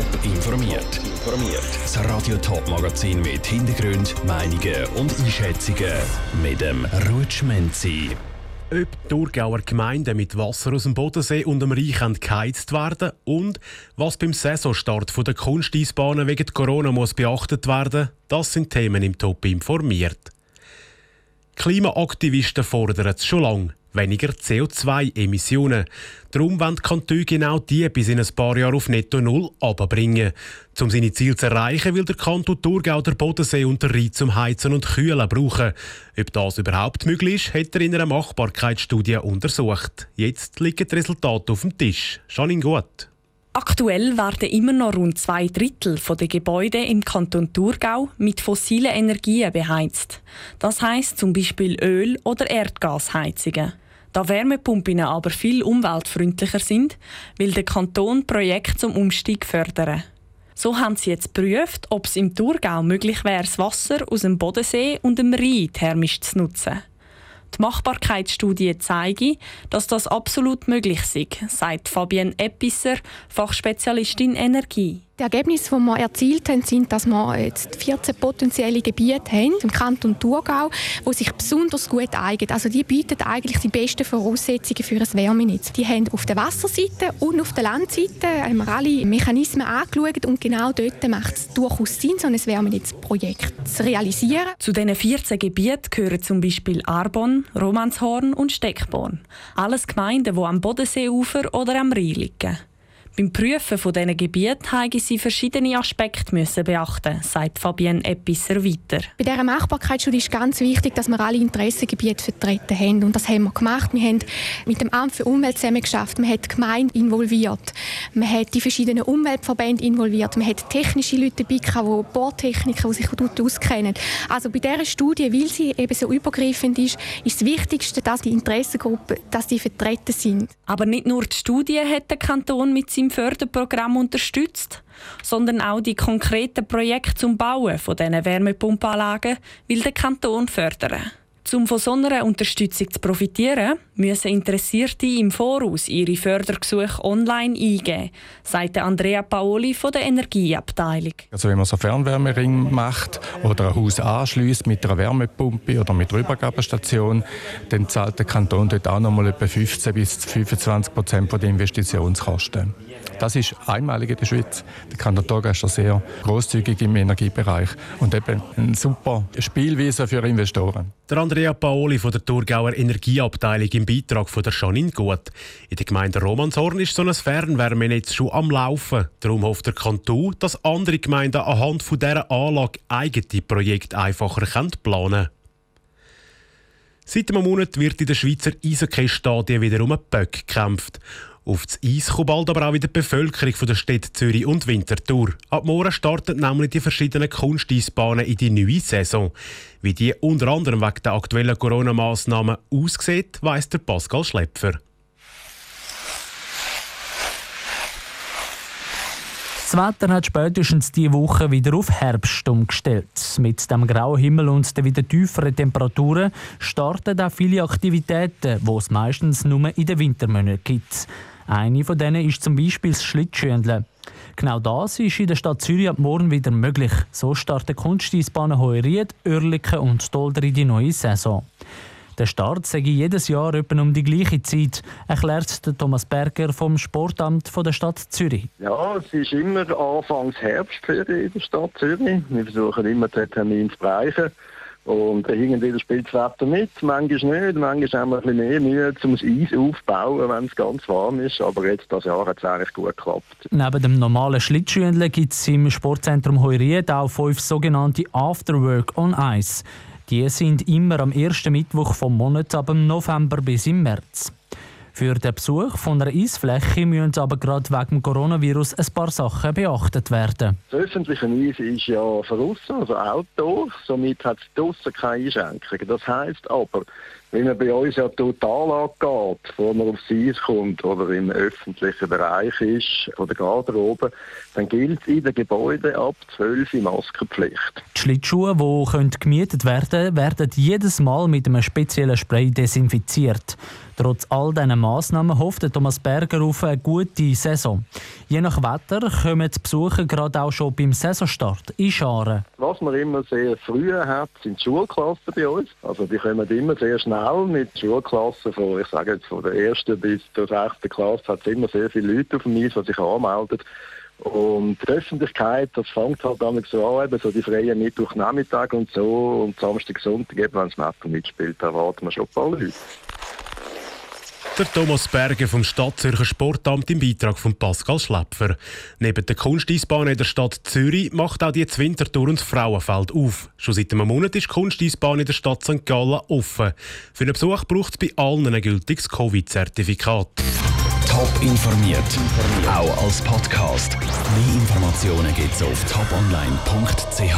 Top informiert. Informiert. Das Radio Top Magazin mit Hintergrund, Meinungen und Einschätzungen mit dem Rutschmenzi. Ob die Thurgauer Gemeinden mit Wasser aus dem Bodensee und dem Reich geheizt werden und was beim Saisonstart der Kunsteisbahnen wegen Corona muss beachtet werden, das sind Themen im Top informiert. Klimaaktivisten fordern es schon lange weniger CO2-Emissionen. Darum wollen die Kantone genau die bis in ein paar Jahren auf Netto Null abbringen. Um seine Ziele zu erreichen, will der Kanton Thurgau der Bodensee und der Rhein zum Heizen und Kühlen brauchen. Ob das überhaupt möglich ist, hat er in einer Machbarkeitsstudie untersucht. Jetzt liegen die Resultate auf dem Tisch. Janine Gut. Aktuell werden immer noch rund zwei Drittel der Gebäude im Kanton Thurgau mit fossilen Energien beheizt. Das heißt zum Beispiel Öl- oder Erdgasheizungen. Da Wärmepumpen aber viel umweltfreundlicher sind, will der Kanton Projekte zum Umstieg fördern. So haben sie jetzt geprüft, ob es im Thurgau möglich wäre, das Wasser aus dem Bodensee und dem Rhein thermisch zu nutzen. Die Machbarkeitsstudie zeige, dass das absolut möglich ist, sagt Fabienne Episser, Fachspezialistin Energie. Die Ergebnisse, die wir erzielt haben, sind, dass wir jetzt 14 potenzielle Gebiete haben im Kanton Thurgau, die sich besonders gut eignen. Also die bieten eigentlich die besten Voraussetzungen für ein Wärmenetz. Die haben auf der Wasserseite und auf der Landseite haben wir alle Mechanismen angeschaut und genau dort macht es durchaus Sinn, so ein Wärmenetzprojekt zu realisieren. Zu diesen 14 Gebieten gehören zum Beispiel Arbon, Romanshorn und Steckborn. Alles Gemeinden, die am Bodenseeufer oder am Rhein liegen. Beim Prüfen von diesen Gebieten haben sie verschiedene Aspekte müssen beachten, sagt Fabienne Episser weiter. Bei dieser Machbarkeitsstudie ist ganz wichtig, dass wir alle Interessengebiete vertreten haben. Und das haben wir gemacht. Wir haben mit dem Amt für Umwelt zusammengeschafft. Man hat die Gemeinde involviert. Man hat die verschiedenen Umweltverbände involviert. Man hat technische Leute dabei, die Bohrtechniker, die sich dort auskennen. Also bei dieser Studie, weil sie eben so übergreifend ist, ist das Wichtigste, dass die Interessengruppen dass die vertreten sind. Aber nicht nur die Studie hat der Kanton mit seinem Förderprogramm unterstützt, sondern auch die konkreten Projekte zum Bauen von diesen Wärmepumpanlagen will der Kanton fördern. Um von so einer Unterstützung zu profitieren, müssen Interessierte im Voraus ihre Fördergesuche online eingeben, sagt Andrea Paoli von der Energieabteilung. Also wenn man so Fernwärmering macht oder ein Haus anschließt mit einer Wärmepumpe oder mit einer Übergabestation, dann zahlt der Kanton dort auch noch mal etwa 15 bis 25 Prozent der Investitionskosten. Das ist einmalig in der Schweiz. Der Kanton Thurgau ist sehr großzügig im Energiebereich und eben ein super Spielwiese für Investoren. Der Andrea Paoli von der Thurgauer Energieabteilung im Beitrag von der Janine Gut. In der Gemeinde Romanshorn ist so ein Fernwärmenetz schon am Laufen. Darum hofft der Kanton, dass andere Gemeinden anhand von dieser Anlage eigene Projekte einfacher planen können. Seit einem Monat wird in der Schweizer Eishockey-Stadien wieder um einen Böck gekämpft. Auf das Eis kommt bald aber auch wieder die Bevölkerung der Städte Zürich und Winterthur. Ab morgen starten nämlich die verschiedenen Kunsteisbahnen in die neue Saison. Wie die unter anderem wegen der aktuellen Corona-Massnahmen aussieht, weiss der Pascal Schlepfer. Das Wetter hat spätestens diese Woche wieder auf Herbst umgestellt. Mit dem grauen Himmel und den wieder tieferen Temperaturen starten auch viele Aktivitäten, die es meistens nur in den Wintermonaten gibt. Eine von denen ist zum Beispiel das Schlittschuhendeln. Genau das ist in der Stadt Zürich ab morgen wieder möglich. So starten Kunsteisbahnen Heuried, Oerlikon und Dolder in die neue Saison. Der Start sei jedes Jahr etwa um die gleiche Zeit, erklärt Thomas Berger vom Sportamt der Stadt Zürich. Ja, es ist immer Anfangs Herbstferien in der Stadt Zürich. Wir versuchen immer den Termin zu bereichen. Und irgendwie spielt das Wetter mit, manchmal nicht, manchmal haben wir ein bisschen mehr Mühe, um das Eis aufzubauen, wenn es ganz warm ist. Aber jetzt, das Jahr, hat es eigentlich gut geklappt. Neben dem normalen Schlittschuhendeln gibt es im Sportzentrum Heuried auch fünf sogenannte Afterwork on Ice. Die sind immer am ersten Mittwoch vom Monat ab November bis im März. Für den Besuch von einer Eisfläche müssen aber gerade wegen dem Coronavirus ein paar Sachen beachtet werden. Das öffentliche Eis ist ja draussen, also Outdoor. Somit hat es draussen keine Einschränkungen. Das heisst aber, Wenn man bei uns ja total angeht, bevor man aufs Eis kommt oder im öffentlichen Bereich ist, von der Garderobe, dann gilt in den Gebäuden ab 12 Uhr Maskenpflicht. Die Schlittschuhe, die gemietet werden können, werden jedes Mal mit einem speziellen Spray desinfiziert. Trotz all diesen Massnahmen hofft Thomas Berger auf eine gute Saison. Je nach Wetter kommen die Besucher gerade auch schon beim Saisonstart in Scharen. Was man immer sehr früh hat, sind die Schulklassen bei uns. Also die kommen immer sehr schnell mit Schulklassen von, ich sage jetzt von der ersten bis zur sechsten Klasse hat es immer sehr viele Leute auf dem Eis, die sich anmelden. Und die Öffentlichkeit, das fängt halt damit so an, eben so die freien Mittwochnachmittag und so und Samstag, Sonntag, eben, wenn das Wetter mitspielt, da erwarten wir schon ein paar Leute. Der Thomas Berger vom Stadtzürcher Sportamt im Beitrag von Pascal Schläpfer. Neben der Kunsteisbahn in der Stadt Zürich macht auch die Wintertour und das Frauenfeld auf. Schon seit einem Monat ist die Kunsteisbahn in der Stadt St. Gallen offen. Für einen Besuch braucht es bei allen ein gültiges Covid-Zertifikat. Top informiert, auch als Podcast. Mehr Informationen gibt es auf toponline.ch.